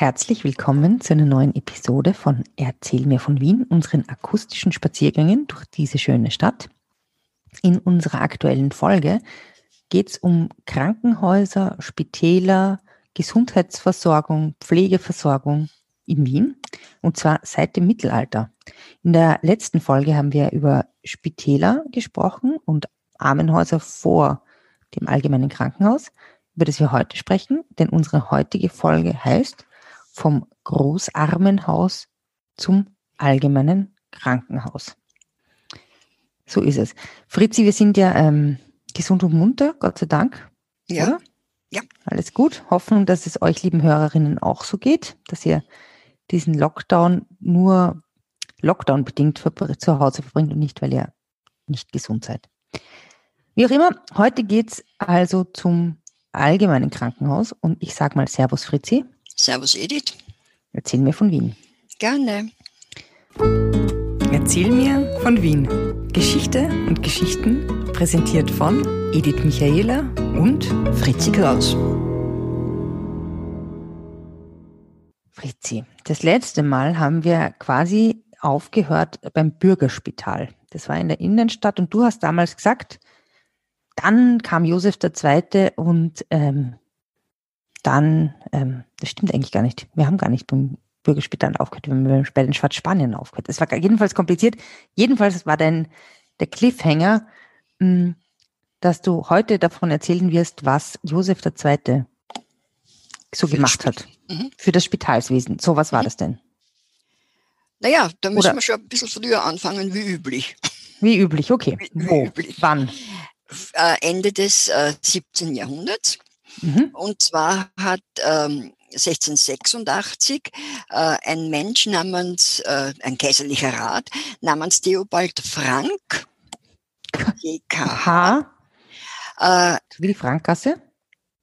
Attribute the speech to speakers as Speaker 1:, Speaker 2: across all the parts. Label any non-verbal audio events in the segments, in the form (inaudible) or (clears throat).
Speaker 1: Herzlich willkommen zu einer neuen Episode von Erzähl mir von Wien, unseren akustischen Spaziergängen durch diese schöne Stadt. In unserer aktuellen Folge geht es um Krankenhäuser, Spitäler, Gesundheitsversorgung, Pflegeversorgung in Wien und zwar seit dem Mittelalter. In der letzten Folge haben wir über Spitäler gesprochen und Armenhäuser vor dem allgemeinen Krankenhaus, über das wir heute sprechen, denn unsere heutige Folge heißt vom Großarmenhaus zum allgemeinen Krankenhaus. So ist es. Fritzi, wir sind ja ähm, gesund und munter, Gott sei Dank.
Speaker 2: Ja. Oder? Ja.
Speaker 1: Alles gut. Hoffen, dass es euch, lieben Hörerinnen, auch so geht, dass ihr diesen Lockdown nur Lockdown bedingt zu Hause verbringt und nicht, weil ihr nicht gesund seid. Wie auch immer, heute geht's also zum allgemeinen Krankenhaus und ich sage mal Servus Fritzi.
Speaker 2: Servus Edith.
Speaker 1: Erzähl mir von Wien.
Speaker 2: Gerne.
Speaker 1: Erzähl mir von Wien. Geschichte und Geschichten präsentiert von Edith Michaela und Fritzi Kraus. Fritzi, das letzte Mal haben wir quasi aufgehört beim Bürgerspital. Das war in der Innenstadt und du hast damals gesagt, dann kam Josef II. und ähm, dann, ähm, das stimmt eigentlich gar nicht. Wir haben gar nicht beim Bürgerspital aufgehört, wir haben bei den Schwarzspanien aufgehört. Es war jedenfalls kompliziert. Jedenfalls war dein, der Cliffhanger, mh, hm, dass du heute davon erzählen wirst, was Josef II. so für gemacht hat mhm. für das Spitalswesen. So, was war mhm. das denn?
Speaker 2: Naja, da müssen Oder, wir schon ein bisschen früher anfangen, wie üblich.
Speaker 1: Wie üblich, okay. Wie, wie Wo? Üblich. Wann?
Speaker 2: Äh, Ende des äh, 17. Jahrhunderts. Mhm. Und zwar hat ähm, 1686 äh, ein Mensch namens, äh, ein kaiserlicher Rat namens Theobald Frank, (laughs)
Speaker 1: GKH, äh, wie die Frankgasse?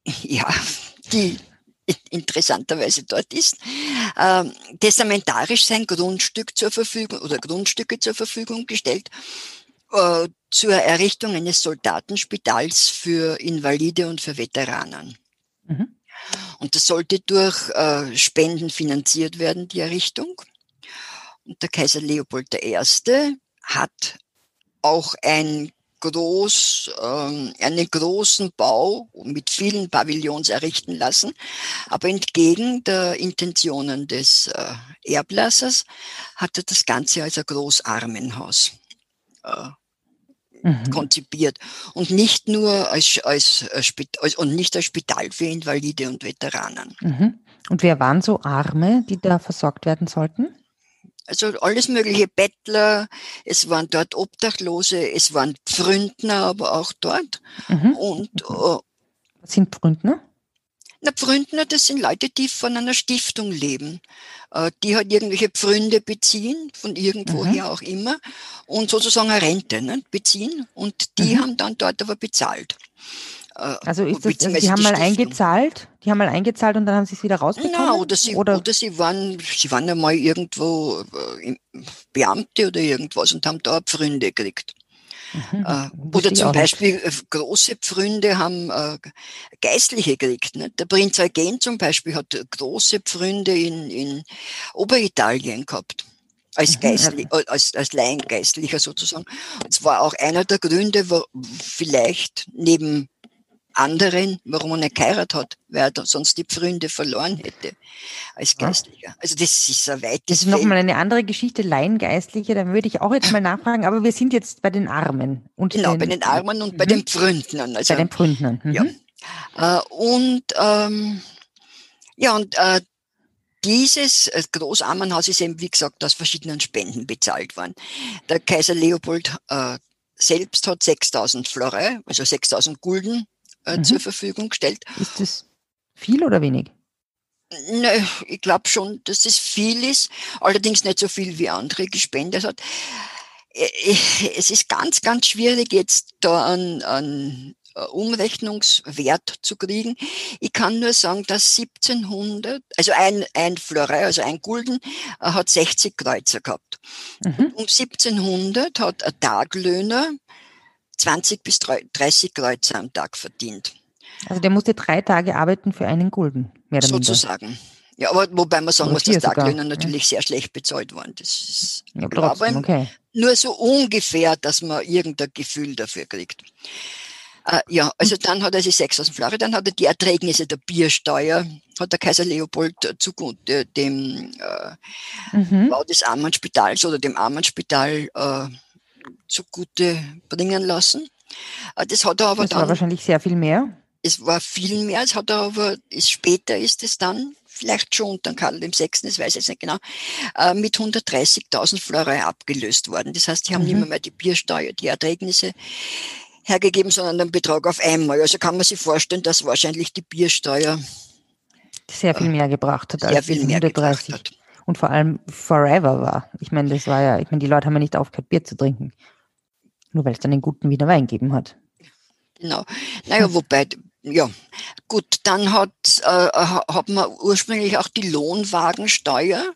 Speaker 1: (laughs)
Speaker 2: Ja, die interessanterweise dort ist, äh, testamentarisch sein Grundstück zur Verfügung oder Grundstücke zur Verfügung gestellt äh, zur Errichtung eines Soldatenspitals für Invalide und für Veteranen. Mhm. Und das sollte durch äh, Spenden finanziert werden, die Errichtung. Und der Kaiser Leopold I. hat auch ein groß, ähm, einen großen Bau mit vielen Pavillons errichten lassen. Aber entgegen der Intentionen des äh, Erblassers hat er das Ganze als ein Großarmenhaus äh, mhm. konzipiert und nicht nur als, als, als, als, und nicht als Spital für Invalide und Veteranen.
Speaker 1: Mhm. Und wer waren so Arme, die da versorgt werden sollten?
Speaker 2: Also alles mögliche Bettler, es waren dort Obdachlose, es waren Pfründner, aber auch dort. Mhm. Und
Speaker 1: äh, was sind Pfründner?
Speaker 2: Na, Pfründner, das sind Leute, die von einer Stiftung leben, äh, die halt irgendwelche Pfründe beziehen, von irgendwoher mhm. auch immer, und sozusagen eine Rente ne, beziehen und die mhm. haben dann dort aber bezahlt.
Speaker 1: Äh, also ist das, also die haben mal Stiftung. eingezahlt, die haben mal eingezahlt und dann haben sie es wieder rausbekommen?
Speaker 2: Na, oder sie, oder? oder sie waren, sie waren einmal irgendwo äh, Beamte oder irgendwas und haben da Pfründe gekriegt. Mhm, äh, oder zum Beispiel nicht. Äh, große Pfründe haben äh, Geistliche gekriegt. Ne? Der Prinz Eugen zum Beispiel hat große Pfründe in, in Oberitalien gehabt. Als, mhm, Geistli äh, als, als Laiengeistlicher sozusagen. Das war auch einer der Gründe, wo vielleicht neben anderen, warum er nicht geheiratet hat, weil er sonst die Pfründe verloren hätte als Geistlicher. Also das ist ein weites
Speaker 1: Das ist nochmal eine andere Geschichte, Laiengeistliche, da würde ich auch jetzt mal nachfragen, aber wir sind jetzt bei den Armen.
Speaker 2: Und genau, den, bei den Armen und mhm. bei den Pfründnern.
Speaker 1: Also, bei den Pfründnern.
Speaker 2: Mhm. Ja. Äh, und ähm, ja, und äh, dieses äh, Großarmenhaus ist eben, wie gesagt, aus verschiedenen Spenden bezahlt worden. Der Kaiser Leopold äh, selbst hat 6000 Florey, also 6000 Gulden äh, mhm. zur Verfügung gestellt.
Speaker 1: Ist das viel oder wenig?
Speaker 2: Ne, ich glaube schon, dass das viel ist, allerdings nicht so viel wie andere gespendet hat. Äh, äh, es ist ganz, ganz schwierig, jetzt da an, an Umrechnungswert zu kriegen. Ich kann nur sagen, dass 1700, also ein, ein Florey, also ein Gulden, hat 60 Kreuzer gehabt. Mhm. Um 1700 hat ein Taglöhner 20 bis 30 Kreuzer am Tag verdient.
Speaker 1: Also der musste drei Tage arbeiten für einen Gulden,
Speaker 2: mehr oder Sozusagen. Ja, aber wobei man sagen muss, dass Taglöhner natürlich ja. sehr schlecht bezahlt waren. Das ist
Speaker 1: ja, trotzdem, okay.
Speaker 2: nur so ungefähr, dass man irgendein Gefühl dafür kriegt. Äh, ja, also hm. dann hat er sich 6000 Florey, dann hat er die Erträgnisse der Biersteuer, hat der Kaiser Leopold zugute dem äh, mhm. Bau des Armenspitals oder dem Armenspital äh, zugute bringen lassen. Äh, das hat er aber
Speaker 1: das
Speaker 2: dann.
Speaker 1: war wahrscheinlich sehr viel mehr.
Speaker 2: Es war viel mehr, es hat er aber, ist, später ist es dann, vielleicht schon unter Karl VI., das weiß ich jetzt nicht genau, äh, mit 130.000 Florei abgelöst worden. Das heißt, die haben mhm. nicht mehr, mehr die Biersteuer, die Erträgnisse hergegeben, sondern den Betrag auf einmal. Also kann man sich vorstellen, dass wahrscheinlich die Biersteuer
Speaker 1: sehr viel mehr gebracht hat als viel 130. Hat. Und vor allem forever war. Ich meine, das war ja, ich meine, die Leute haben ja nicht aufgehört, Bier zu trinken. Nur weil es dann den guten Wiener Wein gegeben hat.
Speaker 2: Genau. Naja, wobei, ja, gut, dann hat, äh, hat man ursprünglich auch die Lohnwagensteuer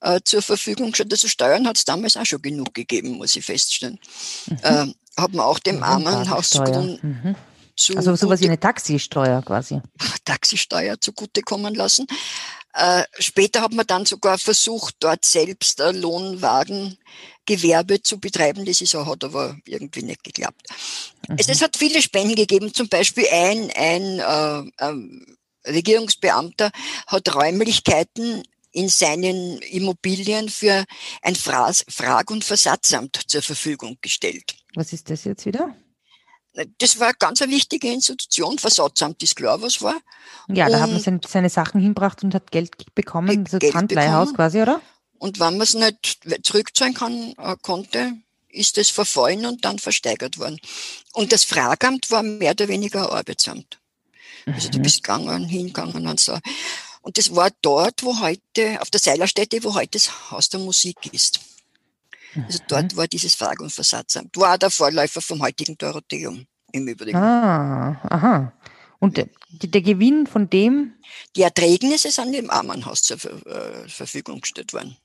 Speaker 2: äh, zur Verfügung gestellt. Also Steuern hat es damals auch schon genug gegeben, muss ich feststellen. Mhm. Äh, hat man auch dem Armenhaus zugrunde.
Speaker 1: Mhm. Zu also sowas wie eine Taxisteuer quasi.
Speaker 2: Taxisteuer zugutekommen lassen. Äh, später hat man dann sogar versucht, dort selbst ein Lohnwagengewerbe zu betreiben. Das ist hat aber irgendwie nicht geklappt. Mhm. Es, es, hat viele Spenden gegeben, zum Beispiel ein, ein äh, äh, Regierungsbeamter hat Räumlichkeiten in seinen Immobilien für ein Frag- und Versatzamt zur Verfügung gestellt.
Speaker 1: Was ist das jetzt wieder?
Speaker 2: Das war ganz eine wichtige Institution. Versatzamt ist klar, was war.
Speaker 1: Ja, da und hat man seine, Sachen hinbracht und hat Geld bekommen, das Geld Handleihhaus quasi, oder?
Speaker 2: Und wenn man es nicht zurückzahlen kann, äh, konnte, ist es verfallen und dann versteigert worden. Und das Fragamt war mehr oder weniger ein Arbeitsamt. Also mhm. du bist gegangen, hingegangen und so. Und das war dort, wo heute, auf der Seilerstätte, wo heute das Haus der Musik ist. Also dort mhm. war dieses Frag- und Versatzamt. War der Vorläufer vom heutigen Dorotheum im Übrigen.
Speaker 1: Ah, aha. Und der, der Gewinn von dem?
Speaker 2: Die Erträgnisse sind dem Armenhaus zur äh, Verfügung gestellt worden.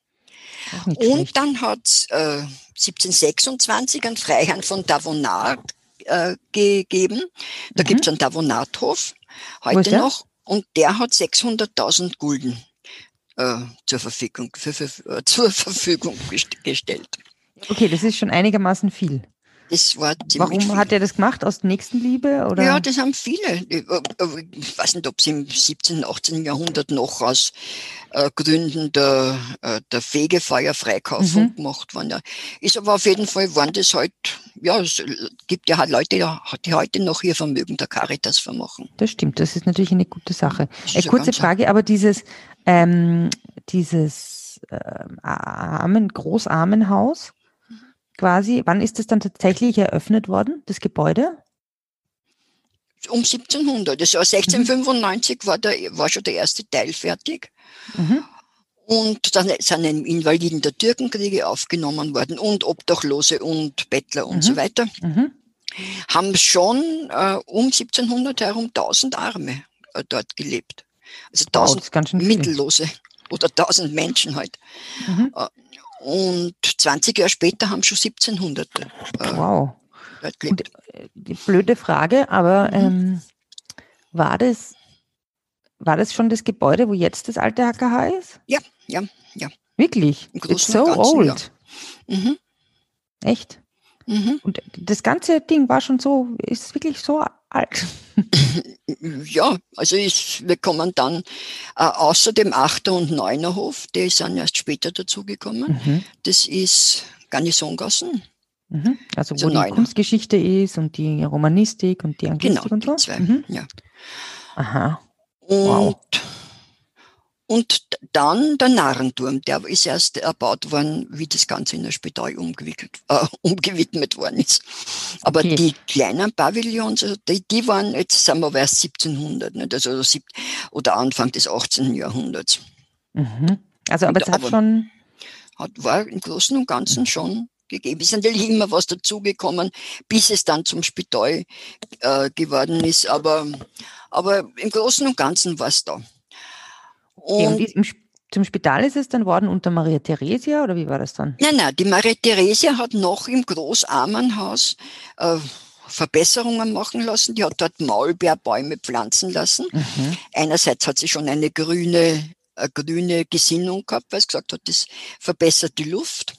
Speaker 2: Und schlecht. dann hat äh, 1726 ein Freiherrn von Davonard äh, gegeben. Da mhm. gibt es einen Davonardhof heute noch. Und der hat 600.000 Gulden äh, zur, Verfügung, für, für, äh, zur (laughs) Verfügung gestellt.
Speaker 1: Okay, das ist schon einigermaßen viel.
Speaker 2: Das war
Speaker 1: Warum
Speaker 2: viel.
Speaker 1: hat er das gemacht? Aus Nächstenliebe? Oder?
Speaker 2: Ja, das haben viele. Äh, äh, ich weiß nicht, ob es im 17., 18. Jahrhundert noch aus äh, Gründen der, äh, der Fegefeuerfreikaufung mhm. gemacht worden. Ist aber auf jeden Fall, waren das halt, ja, es gibt ja halt Leute, die heute noch ihr Vermögen der Caritas vermachen.
Speaker 1: Das stimmt, das ist natürlich eine gute Sache. Äh, kurze Frage, aber dieses, ähm, dieses äh, Armen, Großarmenhaus, quasi, wann ist das dann tatsächlich eröffnet worden, das Gebäude?
Speaker 2: Um 1700. Das Jahr 1695 mhm. war, der, war schon der erste Teil fertig. Mhm. Und dann sind Invaliden der Türkenkriege aufgenommen worden und Obdachlose und Bettler und mhm. so weiter. Mhm. Haben schon äh, um 1700 herum 1000 Arme äh, dort gelebt. Also 1000 wow, Mittellose oder 1000 Menschen halt. Mhm. Äh, und 20 Jahre später haben schon 1700. Äh,
Speaker 1: wow. Und, äh, die blöde Frage, aber mhm. ähm, war das war das schon das Gebäude, wo jetzt das alte AKH ist?
Speaker 2: Ja, ja, ja.
Speaker 1: Wirklich? It's so Ganzen, old. Ja. Mhm. Echt? Mhm. Und das ganze Ding war schon so, ist wirklich so alt. (laughs)
Speaker 2: ja, also ich, wir kommen dann äh, außer dem Achter- und Neunerhof, die sind erst später dazugekommen. Mhm. Das ist Garnisongassen.
Speaker 1: Mhm. Also wo also die Kunstgeschichte ist und die Romanistik und die Anglistik genau, und so?
Speaker 2: Zwei, mhm. ja.
Speaker 1: Aha.
Speaker 2: Und wow. Und dann der Narrenturm, der ist erst erbaut worden, wie das Ganze in der Spital umgewickelt, (laughs) äh, umgewidmet worden ist. Aber okay. die kleinen Pavillons, also die, die waren, jetzt sind wir erst 1700, nicht? Also, oder Anfang des 18. Jahrhunderts.
Speaker 1: Mhm. Also, aber es hat schon.
Speaker 2: Hat, war im Großen und Ganzen schon gegeben. Es ist natürlich immer was dazugekommen, bis es dann zum Spital äh, geworden ist. Aber, aber im Großen und Ganzen war es da.
Speaker 1: Und, und zum Spital ist es dann worden unter Maria Theresia oder wie war das dann?
Speaker 2: Nein, nein, die Maria Theresia hat noch im Großarmenhaus äh, Verbesserungen machen lassen. Die hat dort Maulbeerbäume pflanzen lassen. Mhm. Einerseits hat sie schon eine grüne eine grüne Gesinnung gehabt, weil es gesagt hat, das verbessert die Luft.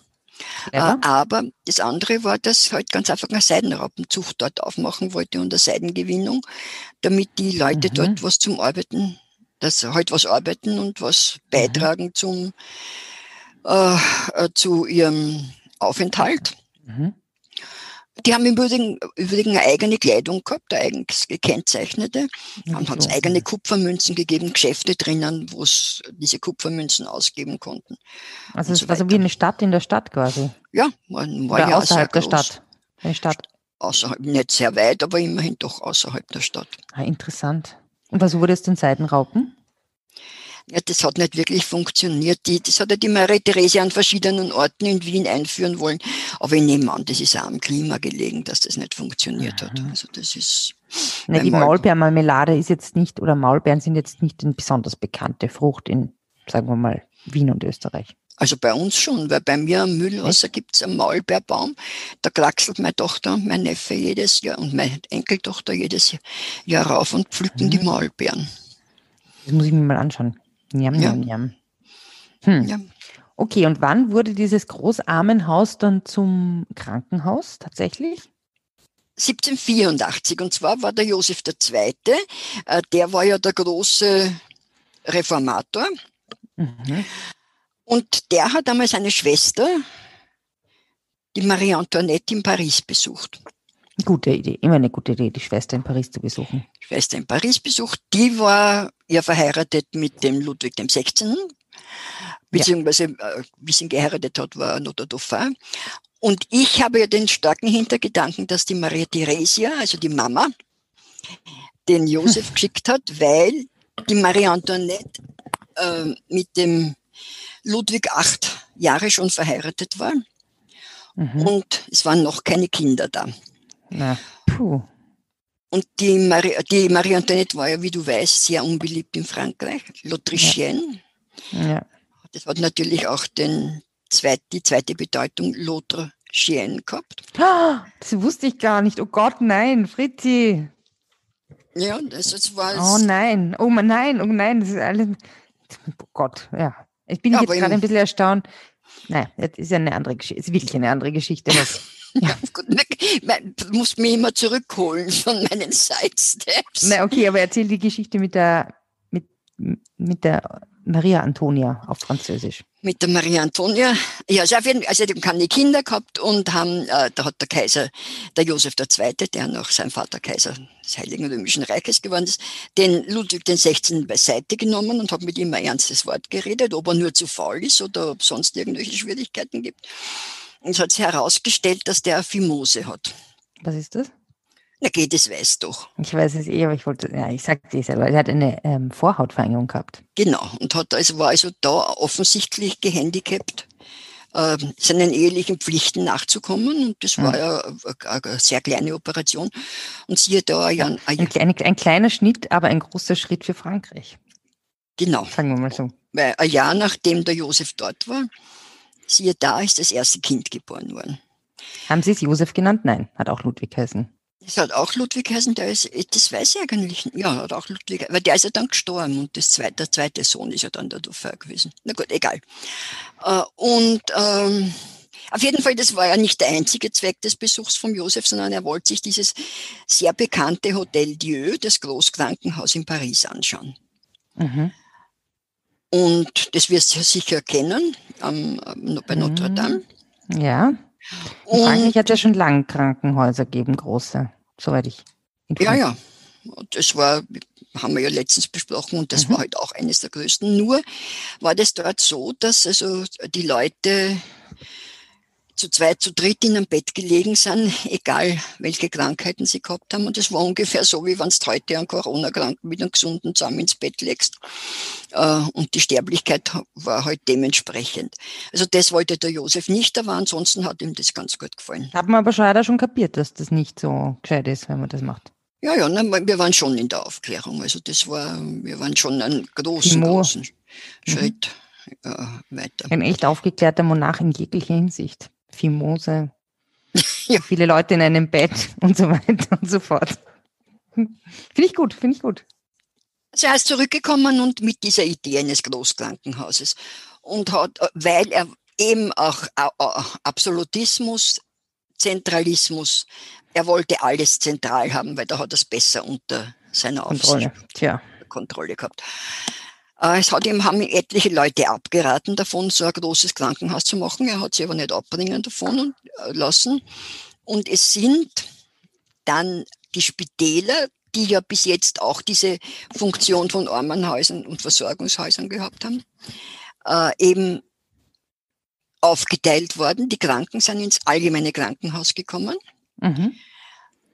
Speaker 1: Ja.
Speaker 2: Äh, aber das andere war, dass halt ganz einfach eine Seidenraupenzucht dort aufmachen wollte und eine Seidengewinnung, damit die Leute
Speaker 1: Mhm.
Speaker 2: dort was zum Arbeiten, dass sie halt was arbeiten und was
Speaker 1: Mhm.
Speaker 2: beitragen zum äh, äh, zu ihrem Aufenthalt.
Speaker 1: Mhm.
Speaker 2: Die haben im Übrigen, Übrigen eine eigene Kleidung gehabt, eine eigens gekennzeichnete. Dann hat es eigene Kupfermünzen gegeben, Geschäfte drinnen, wo es diese Kupfermünzen ausgeben konnten.
Speaker 1: Also es
Speaker 2: so
Speaker 1: war so wie eine Stadt in der Stadt quasi.
Speaker 2: Ja, man war
Speaker 1: Oder
Speaker 2: ja
Speaker 1: außerhalb der
Speaker 2: groß.
Speaker 1: Stadt. Eine Stadt.
Speaker 2: Außerhalb, nicht sehr weit, aber immerhin doch außerhalb der Stadt.
Speaker 1: Ah, interessant. Und was wurde es den Seidenraupen?
Speaker 2: Ja, das hat nicht wirklich funktioniert. Die, das hat ja die Marie Therese an verschiedenen Orten in Wien einführen wollen. Aber ich nehme an, das ist auch am Klima gelegen, dass das nicht funktioniert hat.
Speaker 1: Mhm.
Speaker 2: Also das ist.
Speaker 1: Na, die
Speaker 2: Maul-
Speaker 1: Maulbeermarmelade ist jetzt nicht, oder Maulbeeren sind jetzt nicht eine besonders bekannte Frucht in, sagen wir mal, Wien und Österreich.
Speaker 2: Also bei uns schon, weil bei mir am Mühlwasser gibt's einen Maulbeerbaum. Da kraxelt meine Tochter und mein Neffe jedes Jahr und meine Enkeltochter jedes Jahr rauf und pflücken die
Speaker 1: Mhm.
Speaker 2: Maulbeeren.
Speaker 1: Das muss ich mir mal anschauen. Njam,
Speaker 2: Ja.
Speaker 1: njam, njam. Hm.
Speaker 2: Ja.
Speaker 1: Okay, und wann wurde dieses Großarmenhaus dann zum Krankenhaus tatsächlich?
Speaker 2: 1784 und zwar war der Josef II., äh, der war ja der große Reformator
Speaker 1: Mhm.
Speaker 2: Und der hat einmal seine Schwester, die Marie Antoinette in Paris besucht.
Speaker 1: Gute Idee, immer eine gute Idee, die Schwester in Paris zu besuchen.
Speaker 2: Schwester in Paris besucht, die war ja verheiratet mit dem Ludwig dem 16. Beziehungsweise, äh, wie sie ihn geheiratet hat, war der Dauphin. Und ich habe ja den starken Hintergedanken, dass die Maria Theresia, also die Mama, den Josef (laughs) geschickt hat, weil die Marie Antoinette äh, mit dem Ludwig acht Jahre schon verheiratet war
Speaker 1: Mhm.
Speaker 2: und es waren noch keine Kinder da.
Speaker 1: Na, puh.
Speaker 2: Und die Marie, die Marie Antoinette war ja, wie du weißt, sehr unbeliebt in Frankreich, l'Autrichienne.
Speaker 1: Ja.
Speaker 2: Das hat natürlich auch den zweit, die zweite Bedeutung l'Autrichienne gehabt.
Speaker 1: Ah, Das wusste ich gar nicht. Oh Gott, nein, Fritzi.
Speaker 2: Ja, das, das war
Speaker 1: Oh nein, oh nein, oh nein, das ist alles. Oh Gott, ja. Ich bin
Speaker 2: Ja,
Speaker 1: jetzt gerade ein bisschen erstaunt. Nein, das ist ja eine andere Geschichte. Ist wirklich eine andere Geschichte. (laughs)
Speaker 2: Mein- Du musst mich immer zurückholen von meinen Sidesteps.
Speaker 1: na, okay, aber erzähl die Geschichte mit der, mit, mit der Maria Antonia auf Französisch.
Speaker 2: Mit der Maria Antonia. Ja, also, auf jeden, also die haben keine Kinder gehabt und haben, äh, da hat der Kaiser, der Josef II., der noch sein Vater Kaiser des Heiligen Römischen Reiches geworden ist, den Ludwig den 16. beiseite genommen und hat mit ihm ein ernstes Wort geredet, ob er nur zu faul ist oder ob sonst irgendwelche Schwierigkeiten gibt. Und es hat sich herausgestellt, dass der eine Phimose hat.
Speaker 1: Was ist das?
Speaker 2: Na geht, das weiß doch.
Speaker 1: Ich weiß es eh, aber ich wollte, ja, ich sagte es selber. Er hat eine ähm, Vorhautverengung gehabt.
Speaker 2: Genau. Und hat also, war also da offensichtlich gehandicapt, äh, seinen ehelichen Pflichten nachzukommen. Und das war
Speaker 1: Mhm.
Speaker 2: ja eine, eine sehr kleine Operation. Und siehe da, ja, ein,
Speaker 1: Ein, ein, ein kleiner Schnitt, aber ein großer Schritt für Frankreich.
Speaker 2: genau.
Speaker 1: Sagen wir mal so.
Speaker 2: Weil ein Jahr nachdem der Josef dort war, siehe da, ist das erste Kind geboren worden.
Speaker 1: Haben Sie es Josef genannt? Nein, hat auch Ludwig heißen.
Speaker 2: Das hat auch Ludwig heißen, der ist, das weiß ich eigentlich nicht. Ja, hat auch Ludwig, weil der ist ja dann gestorben und das zweite, der zweite Sohn ist ja dann der Dauphin gewesen. Na gut, egal. Äh, Und ähm, auf jeden Fall, das war ja nicht der einzige Zweck des Besuchs von Josef, sondern er wollte sich dieses sehr bekannte Hotel Dieu, das Großkrankenhaus in Paris, anschauen.
Speaker 1: Mhm.
Speaker 2: Und das wirst du sicher kennen, am, bei Notre
Speaker 1: Mhm.
Speaker 2: Dame.
Speaker 1: Ja. In Frankreich hat es ja schon lange Krankenhäuser gegeben, große, soweit ich
Speaker 2: Ja, ja. Das war, haben wir ja letztens besprochen, und das
Speaker 1: Mhm.
Speaker 2: war halt auch eines der größten. Nur war das dort so, dass also die Leute zu zweit, zu dritt in einem Bett gelegen sind, egal welche Krankheiten sie gehabt haben. Und das war ungefähr so, wie wenn du heute einen Corona-Kranken mit einem Gesunden zusammen ins Bett legst. Äh, Und die Sterblichkeit war halt dementsprechend. Also das wollte der Josef nicht, aber ansonsten hat ihm das ganz gut gefallen.
Speaker 1: Haben wir aber schon, schon kapiert, dass das nicht so gescheit ist, wenn man das macht.
Speaker 2: Ja, ja, ne, wir waren schon in der Aufklärung. Also das war, wir waren schon einen großen, großen Schritt äh, weiter.
Speaker 1: Ein echt aufgeklärter Monarch in jeglicher Hinsicht. Fimose, (laughs)
Speaker 2: Ja.
Speaker 1: viele Leute in einem Bett (laughs) und so weiter und so fort. Finde ich gut, finde ich gut.
Speaker 2: Er ist zurückgekommen und mit dieser Idee eines Großkrankenhauses und hat, weil er eben auch Absolutismus, Zentralismus, er wollte alles zentral haben, weil da hat er es besser unter seiner
Speaker 1: Kontrolle. Tja.
Speaker 2: Kontrolle gehabt. Äh, es hat ihm, haben etliche Leute abgeraten davon, so ein großes Krankenhaus zu machen. Er hat sich aber nicht abbringen davon und, äh, lassen. Und es sind dann die Spitäler, die ja bis jetzt auch diese Funktion von Armenhäusern und Versorgungshäusern gehabt haben, äh, eben aufgeteilt worden. Die Kranken sind ins allgemeine Krankenhaus gekommen. Mhm.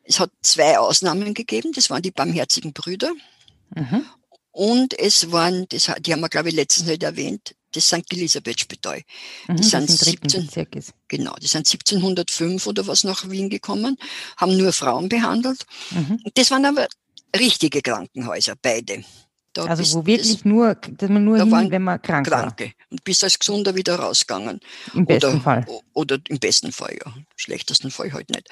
Speaker 2: Es hat zwei Ausnahmen gegeben, das waren die barmherzigen Brüder. Mhm. Und es waren, das, die haben wir, glaube ich, letztens nicht erwähnt, das St. Elisabeth Spital.
Speaker 1: Mhm, die sind 17,
Speaker 2: genau, die sind 1705 oder was nach Wien gekommen, haben nur Frauen behandelt. Mhm. Das waren aber richtige Krankenhäuser, beide.
Speaker 1: Da also wo wirklich das, nur, dass man nur hin, wenn man krank Kranke. war.
Speaker 2: Und bis als Gesunder wieder rausgegangen.
Speaker 1: Im besten
Speaker 2: oder,
Speaker 1: Fall.
Speaker 2: Oder im besten Fall, ja. Im schlechtesten Fall halt nicht.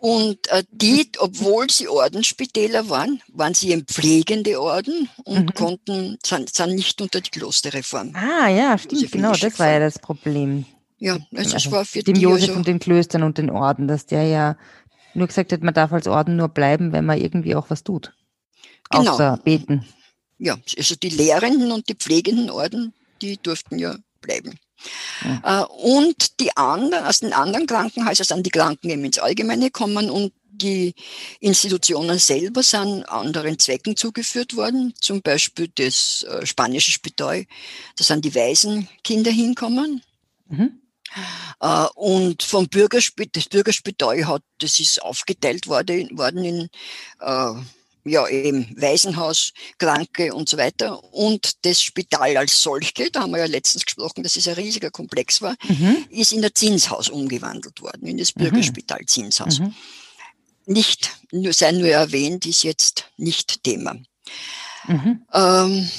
Speaker 2: Und äh, die, (laughs) obwohl sie Ordensspitäler waren, waren sie ein pflegende Orden und mhm. konnten, sind, sind nicht unter die Klosterreform.
Speaker 1: Ah ja, stimmt, genau, das war ja das Problem.
Speaker 2: Ja, also, also war für
Speaker 1: dem die Josef also, und den Klöstern und den Orden, dass der ja nur gesagt hat, man darf als Orden nur bleiben, wenn man irgendwie auch was tut. Genau. Außer beten
Speaker 2: ja, also die lehrenden und die pflegenden Orden, die durften ja bleiben. Ja. Äh, und die anderen, aus den anderen Krankenhäusern sind die Kranken eben ins Allgemeine gekommen und die Institutionen selber sind anderen Zwecken zugeführt worden, zum Beispiel das äh, spanische Spital, da sind die Waisenkinder hinkommen. Mhm. Äh, und vom Bürgerspital, das Bürgerspital hat, das ist aufgeteilt worden, worden in äh, ja eben Waisenhaus, Kranke und so weiter und das Spital als solche, da haben wir ja letztens gesprochen, dass es ein riesiger Komplex war, mhm. ist in das Zinshaus umgewandelt worden, in das mhm. Bürgerspital Zinshaus. Mhm. Nicht, nur sei nur erwähnt, ist jetzt nicht Thema. Mhm. Ähm,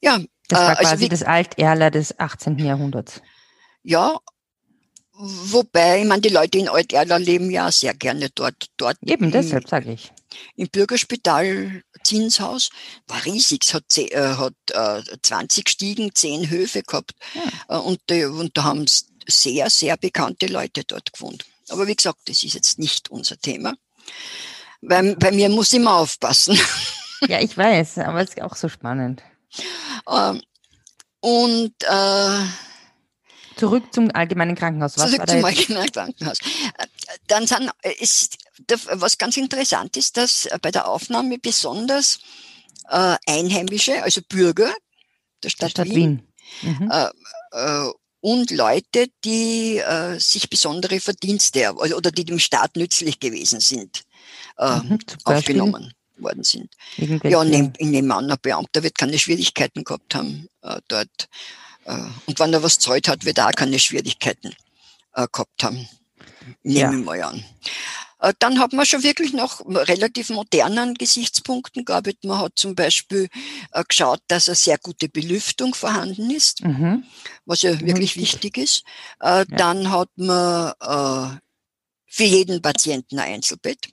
Speaker 1: ja, das war äh, also quasi wie, das Alterler des 18. Jahrhunderts.
Speaker 2: Ja, Wobei, ich meine, die Leute in Alt-Erla leben ja sehr gerne dort. dort
Speaker 1: Eben, deshalb sage ich.
Speaker 2: Im Bürgerspital Zinshaus war riesig. Es hat, äh, hat äh, 20 Stiegen, 10 Höfe gehabt. Ja. Äh, und, äh, und da haben sehr, sehr bekannte Leute dort gewohnt. Aber wie gesagt, das ist jetzt nicht unser Thema. Bei, bei mir muss ich immer aufpassen. (laughs)
Speaker 1: Ja, ich weiß, aber es ist auch so spannend.
Speaker 2: Ähm, und äh,
Speaker 1: Zurück zum allgemeinen Krankenhaus.
Speaker 2: Was Zurück zum allgemeinen Krankenhaus. Dann sind, ist, was ganz interessant ist, dass bei der Aufnahme besonders äh, Einheimische, also Bürger der Stadt, der Stadt Wien, Wien. Mhm. Äh, äh, und Leute, die äh, sich besondere Verdienste also, oder die dem Staat nützlich gewesen sind, äh, mhm, aufgenommen worden sind. Ja, nehm, ich nehme an, ein Beamter wird keine Schwierigkeiten gehabt haben, äh, dort äh, und wenn er was zahlt hat, wird er auch keine Schwierigkeiten äh, gehabt haben. Nehme ja. ich mal an. Äh, dann hat man schon wirklich noch relativ modernen Gesichtspunkten gearbeitet. Man hat zum Beispiel geschaut, dass eine sehr gute Belüftung vorhanden ist, mhm. was ja wirklich wichtig ist. Ja. Dann hat man für jeden Patienten ein Einzelbett.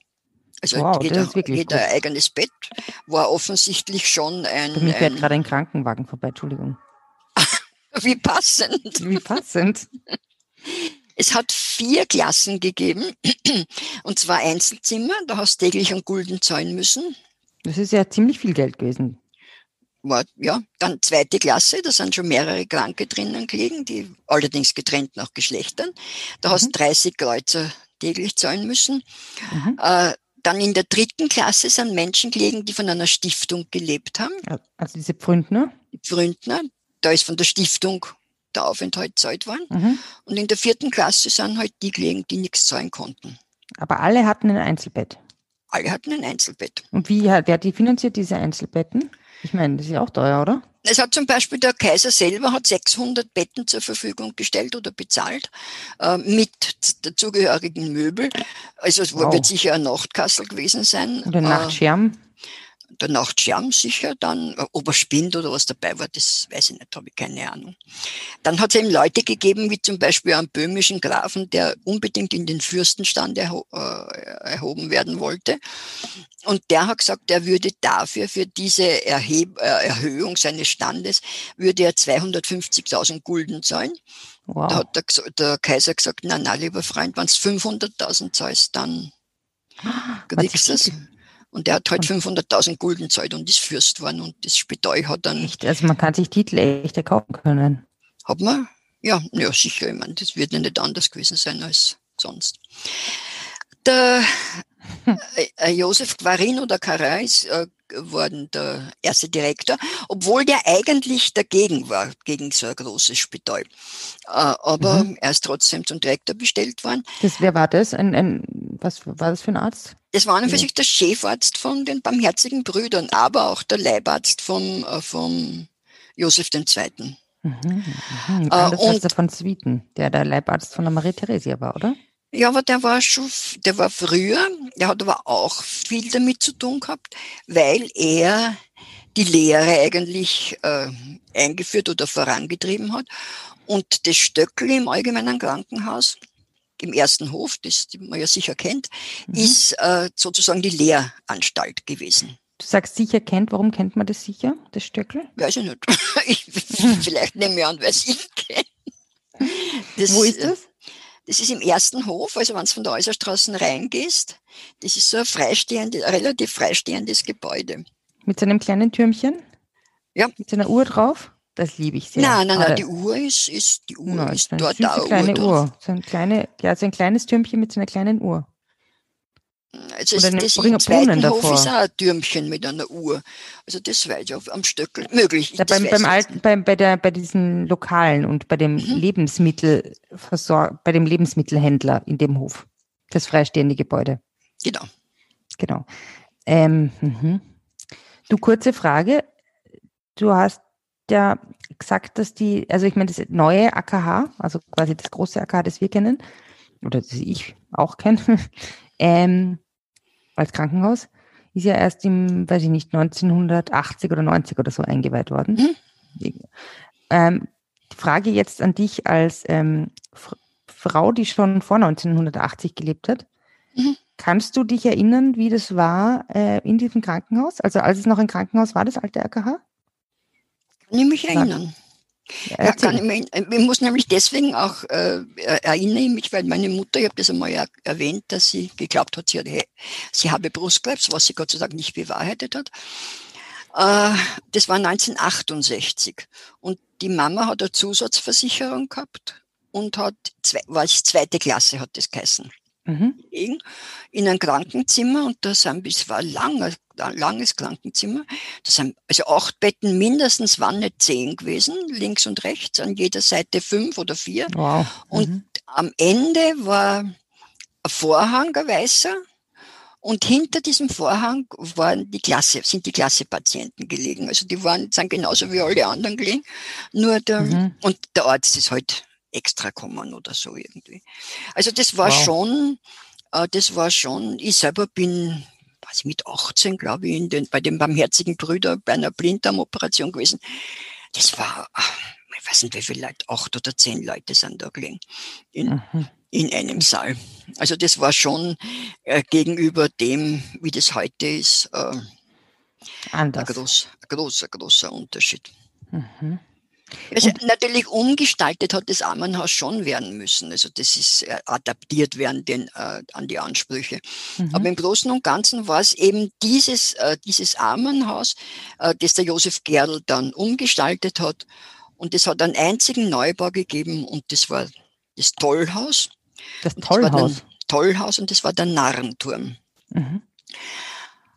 Speaker 2: Also wow, jeder, jeder eigenes Bett war offensichtlich schon ein.
Speaker 1: Bei mir fährt gerade ein Krankenwagen vorbei, Entschuldigung. (laughs)
Speaker 2: Wie passend.
Speaker 1: Wie passend.
Speaker 2: Es hat vier Klassen gegeben, (clears throat) und zwar Einzelzimmer, da hast du täglich einen Gulden zahlen müssen.
Speaker 1: Das ist ja ziemlich viel Geld gewesen.
Speaker 2: War, ja, dann zweite Klasse, da sind schon mehrere Kranke drinnen gelegen, die allerdings getrennt nach Geschlechtern. Da mhm. hast du 30 Kreuzer täglich zahlen müssen. Mhm. Äh, dann in der dritten Klasse sind Menschen gelegen, die von einer Stiftung gelebt haben.
Speaker 1: Also diese Pfründner?
Speaker 2: Die Pfründner, da ist von der Stiftung der Aufenthalt zahlt worden. Mhm. Und in der vierten Klasse sind halt die gelegen, die nichts zahlen konnten.
Speaker 1: Aber alle hatten ein Einzelbett?
Speaker 2: Alle hatten ein Einzelbett.
Speaker 1: Und wie hat wer die finanziert diese Einzelbetten? Ich meine, das ist ja auch teuer, oder?
Speaker 2: Es hat zum Beispiel der Kaiser selber hat 600 Betten zur Verfügung gestellt oder bezahlt äh, mit dazugehörigen Möbel. Also es wow. wird sicher ein Nachtkassel gewesen sein.
Speaker 1: Und ein äh, Nachtschirm.
Speaker 2: Der Nachtschirm sicher, dann, äh, ob er spinnt oder was dabei war, das weiß ich nicht, habe ich keine Ahnung. Dann hat es eben Leute gegeben, wie zum Beispiel einen böhmischen Grafen, der unbedingt in den Fürstenstand erho äh, erhoben werden wollte. Und der hat gesagt, er würde dafür, für diese Erheb äh, Erhöhung seines Standes, würde er 250.000 Gulden zahlen. Wow. Da hat der, der, Kaiser gesagt, na, na, lieber Freund, wenn du 500.000 zahlst, dann kriegst du das. Und der hat halt 500.000 Gulden zahlt und ist Fürst worden und das Spital hat dann.
Speaker 1: Echt? Also man kann sich Titel echt kaufen können.
Speaker 2: Hat man? Ja, ja, sicher. Ich meine, das wird ja nicht anders gewesen sein als sonst. Der äh, äh, Josef Quarin oder Carin ist äh, geworden der erste Direktor, obwohl der eigentlich dagegen war, gegen so ein großes Spital. Äh, aber mhm. er ist trotzdem zum Direktor bestellt worden.
Speaker 1: Das, wer war das? Ein, ein, was war das für ein Arzt?
Speaker 2: Das war an und für sich der Chefarzt von den Barmherzigen Brüdern, aber auch der Leibarzt vom, äh, vom Josef II. Mhm,
Speaker 1: mhm. Äh, und von Zwieten, der der Leibarzt von der Marie Theresia war, oder?
Speaker 2: Ja, aber der war schon, der war früher, der hat aber auch viel damit zu tun gehabt, weil er die Lehre eigentlich äh, eingeführt oder vorangetrieben hat. Und das Stöckel im Allgemeinen Krankenhaus, im ersten Hof, das man ja sicher kennt, mhm. ist äh, sozusagen die Lehranstalt gewesen.
Speaker 1: Du sagst sicher kennt, warum kennt man das sicher, das Stöckel?
Speaker 2: Weiß ich nicht. (laughs) Ich, (laughs) vielleicht nehme ich an, weil ich kenne.
Speaker 1: Wo ist das?
Speaker 2: Das ist im ersten Hof, also wenn du von der Äußerstraße reingehst. Das ist so ein freistehendes, relativ freistehendes Gebäude.
Speaker 1: Mit so einem kleinen Türmchen?
Speaker 2: Ja.
Speaker 1: Mit so einer Uhr drauf? Das liebe ich sehr.
Speaker 2: Nein, nein, nein, die Uhr ist, ist die Uhr
Speaker 1: no,
Speaker 2: ist
Speaker 1: eine dort da. kleine Uhr. Uhr. So ein, kleine, ja, so ein kleines Türmchen mit so einer kleinen Uhr.
Speaker 2: Also Oder das im zweiten Hof davor. ist auch ein Türmchen mit einer Uhr. Also das wäre ja am Stöckel möglich.
Speaker 1: Da beim, beim alten, bei, bei, der, bei diesen Lokalen und bei dem mhm. Lebensmittelversor bei dem Lebensmittelhändler in dem Hof. Das freistehende Gebäude.
Speaker 2: Genau.
Speaker 1: Genau. Ähm, mhm. Du, kurze Frage. Du hast ja gesagt, dass die, also ich meine, das neue AKH, also quasi das große AKH, das wir kennen, oder das ich auch kenne, (laughs) ähm, als Krankenhaus, ist ja erst im, weiß ich nicht, 1980 oder 90 oder so eingeweiht worden. Mhm. Ähm, die Frage jetzt an dich als ähm, Frau, die schon vor 1980 gelebt hat. Mhm. Kannst du dich erinnern, wie das war äh, in diesem Krankenhaus? Also als es noch ein Krankenhaus war, das alte RKH?
Speaker 2: Kann ich mich erinnern. Ja, kann ich, mich, ich muss nämlich deswegen auch äh, erinnere mich, weil meine Mutter, ich habe das einmal erwähnt, dass sie geglaubt hat, sie, hat, sie habe Brustkrebs, was sie Gott sei Dank nicht bewahrheitet hat. Äh, das war 1968 und die Mama hat eine Zusatzversicherung gehabt und hat zwei, war ich zweite Klasse, hat das geheißen mhm. in einem Krankenzimmer und da sind, es war lang, langes Krankenzimmer, das sind also acht Betten mindestens, waren nicht zehn gewesen, links und rechts, an jeder Seite fünf oder vier. Wow. Mhm. Und am Ende war ein Vorhang, ein weißer, und hinter diesem Vorhang waren die Klasse, sind die Klassepatienten gelegen. Also die waren, sind genauso wie alle anderen gelegen. Nur der, mhm. und der Arzt ist halt extra kommen oder so irgendwie. Also das war wow. schon, äh, das war schon, ich selber bin was mit 18, glaube ich, in den, bei den Barmherzigen Brüdern bei einer Blinddarmoperation gewesen. Das war, ich weiß nicht, wie viele Leute, acht oder zehn Leute sind da gelegen in, mhm. in einem Saal. Also das war schon äh, gegenüber dem, wie das heute ist, äh, Anders. Ein, groß, ein großer, großer Unterschied. Mhm. Also natürlich umgestaltet hat das Armenhaus schon werden müssen. Also das ist äh, adaptiert werden den, äh, an die Ansprüche. Mhm. Aber im Großen und Ganzen war es eben dieses, äh, dieses Armenhaus, äh, das der Josef Gerl dann umgestaltet hat. Und es hat einen einzigen Neubau gegeben und das war das Tollhaus.
Speaker 1: Das Tollhaus?
Speaker 2: Das Tollhaus und das war der Narrenturm. Mhm.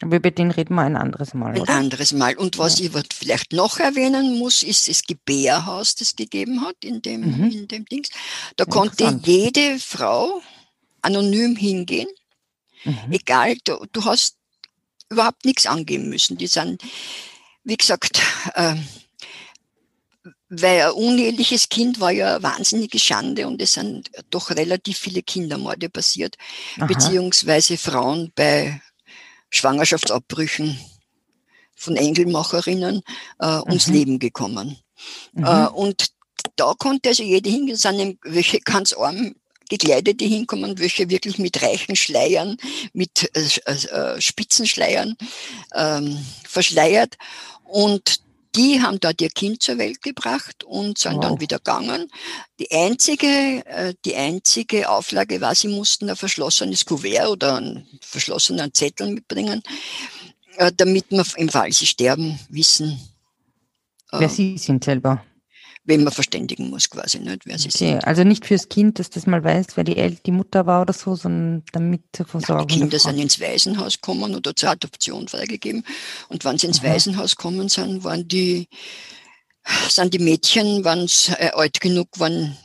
Speaker 1: Aber über den reden wir ein anderes Mal.
Speaker 2: Ein
Speaker 1: oder?
Speaker 2: anderes Mal. Und was ja. ich vielleicht noch erwähnen muss, ist das Gebärhaus, das gegeben hat in dem, mhm. in dem Dings. Da konnte jede Frau anonym hingehen. Mhm. Egal, du, du, hast überhaupt nichts angeben müssen. Die sind, wie gesagt, äh, weil ein uneheliches Kind war ja eine wahnsinnige Schande und es sind doch relativ viele Kindermorde passiert, Aha. beziehungsweise Frauen bei Schwangerschaftsabbrüchen von Engelmacherinnen äh, ums mhm. Leben gekommen. Mhm. Äh, und da konnte also jede hingehen, sind welche ganz arm Gekleidete hinkommen, welche wirklich mit reichen Schleiern, mit äh, äh, Spitzenschleiern ähm, verschleiert. Und die haben dort ihr Kind zur Welt gebracht und sind wow. dann wieder gegangen. Die einzige, äh, die einzige Auflage war, sie mussten ein verschlossenes Kuvert oder einen verschlossenen Zettel mitbringen, äh, damit wir im Fall sie sterben wissen.
Speaker 1: Wer äh, sie sind selber
Speaker 2: wen man verständigen muss, quasi, nicht, wer sie okay.
Speaker 1: sind. Also nicht fürs Kind, dass das mal weiß, wer die, El die Mutter war oder so, sondern damit zu versorgen.
Speaker 2: Ja, die Kinder sind ins Waisenhaus gekommen oder zur Adoption freigegeben. Und wenn sie ins Aha. Waisenhaus gekommen sind, waren die, sind die Mädchen, waren äh, alt genug, waren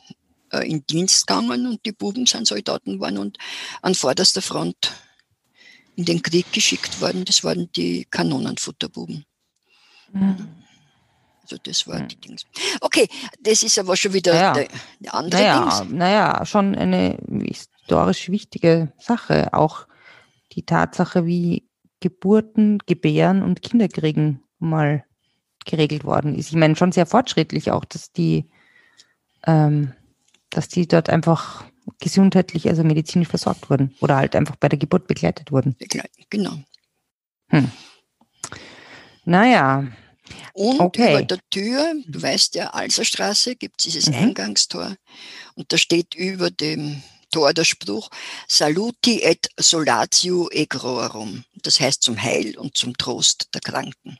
Speaker 2: äh, in Dienst gegangen und die Buben sind Soldaten waren und an vorderster Front in den Krieg geschickt worden. Das waren die Kanonenfutterbuben. Mhm. Also das war hm. die Dings. Okay, das ist aber schon wieder
Speaker 1: naja.
Speaker 2: der, der andere
Speaker 1: naja, Dings. Naja, schon eine historisch wichtige Sache. Auch die Tatsache, wie Geburten, Gebären und Kinderkriegen mal geregelt worden ist. Ich meine, schon sehr fortschrittlich auch, dass die, ähm, dass die dort einfach gesundheitlich, also medizinisch versorgt wurden oder halt einfach bei der Geburt begleitet wurden.
Speaker 2: Genau.
Speaker 1: Hm. Naja,
Speaker 2: und okay. über der Tür, du weißt ja, Alserstraße, gibt es dieses mhm. Eingangstor. Und da steht über dem Tor der Spruch, Saluti et solatio egrorum. Das heißt zum Heil und zum Trost der Kranken.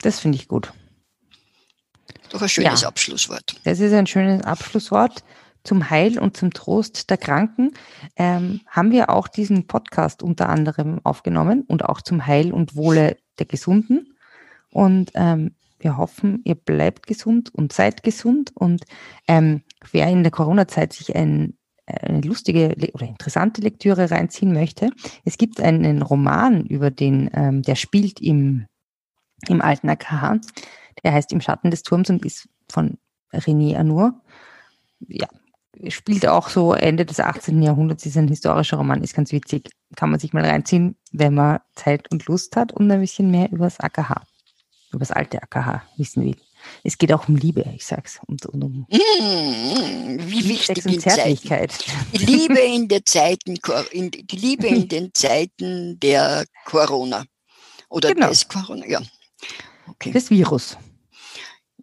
Speaker 1: Das finde ich gut.
Speaker 2: Doch ein schönes ja. Abschlusswort.
Speaker 1: Das ist ein schönes Abschlusswort. Zum Heil und zum Trost der Kranken ähm, haben wir auch diesen Podcast unter anderem aufgenommen und auch zum Heil und Wohle der Gesunden. Und ähm, wir hoffen, ihr bleibt gesund und seid gesund. Und ähm, wer in der Corona-Zeit sich ein, eine lustige oder interessante Lektüre reinziehen möchte, es gibt einen Roman über den, ähm, der spielt im, im alten AKH. Der heißt Im Schatten des Turms und ist von René Anour. Ja, spielt auch so Ende des 18. Jahrhunderts, ist ein historischer Roman, ist ganz witzig. Kann man sich mal reinziehen, wenn man Zeit und Lust hat und ein bisschen mehr über das AKH über das alte AKH wissen will. Es geht auch um Liebe, ich sag's. Und, und um
Speaker 2: mmh, wie wichtig
Speaker 1: und Zärtlichkeit.
Speaker 2: Die Liebe (laughs) in der Zeiten, in, die Liebe in den Zeiten der Corona. Oder genau. des Corona, ja.
Speaker 1: Okay. Des Virus.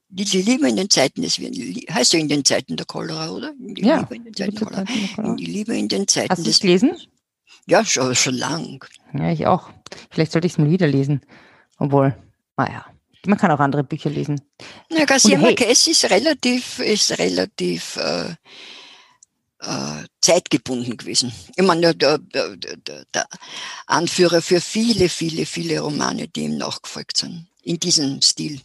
Speaker 2: Die, die, Liebe in den Zeiten des heißt ja in den Zeiten der Cholera, oder? Die
Speaker 1: ja,
Speaker 2: Liebe in den Zeiten der Cholera. Die Liebe in den Zeiten
Speaker 1: Hast des. Gelesen?
Speaker 2: Ja, schon, schon lang.
Speaker 1: Ja, ich auch. Vielleicht sollte ich es mal wieder lesen. Obwohl, naja. Man kann auch andere Bücher lesen.
Speaker 2: Ja, Garcia hey, Marquez ist relativ, ist relativ äh, äh, zeitgebunden gewesen. Ich meine, der, der, der, der, Anführer für viele, viele, viele Romane, die ihm nachgefolgt sind, in diesem Stil.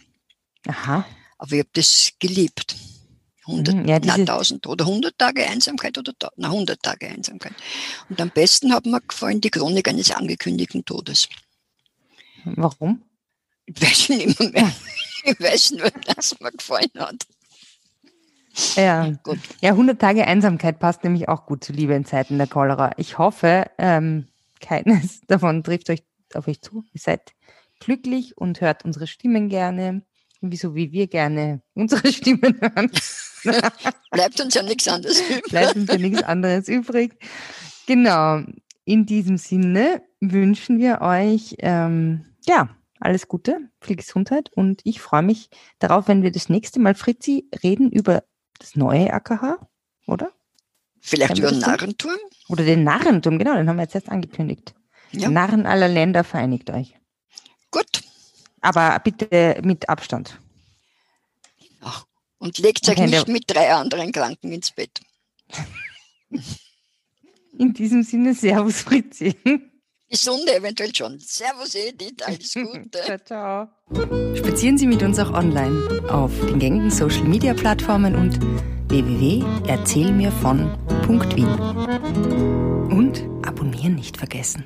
Speaker 1: Aha.
Speaker 2: Aber ich habe das geliebt. 100, mhm, ja, 1000 oder 100 Tage Einsamkeit oder na, 100 Tage Einsamkeit. Und am besten hat mir gefallen die Chronik eines angekündigten Todes.
Speaker 1: Warum?
Speaker 2: Ich weiß nicht mehr. Ich weiß nur, dass mir gefallen hat.
Speaker 1: Ja. Gut. ja, 100 Tage Einsamkeit passt nämlich auch gut zu Liebe in Zeiten der Cholera. Ich hoffe, ähm, keines (laughs) davon trifft euch auf euch zu. Ihr seid glücklich und hört unsere Stimmen gerne, wieso wie wir gerne unsere (laughs) Stimmen hören. (laughs)
Speaker 2: Bleibt uns ja nichts anderes übrig.
Speaker 1: Bleibt uns ja nichts anderes übrig. Genau. In diesem Sinne wünschen wir euch ähm, ja alles Gute, viel Gesundheit und ich freue mich darauf, wenn wir das nächste Mal, Fritzi, reden über das neue AKH, oder?
Speaker 2: Vielleicht über den Narrenturm?
Speaker 1: Oder den Narrenturm, genau, den haben wir jetzt erst angekündigt. Ja. Narren aller Länder vereinigt euch.
Speaker 2: Gut.
Speaker 1: Aber bitte mit Abstand.
Speaker 2: Ach, und legt euch nicht mit drei anderen Kranken ins Bett. (laughs)
Speaker 1: In diesem Sinne, Servus Fritzi.
Speaker 2: Gesunde eventuell schon. Servus Edith, alles (laughs) Gute. ciao,
Speaker 1: ciao. Spazieren Sie mit uns auch online auf den gängigen Social Media Plattformen und www.erzählmirvon.wien. Und abonnieren nicht vergessen.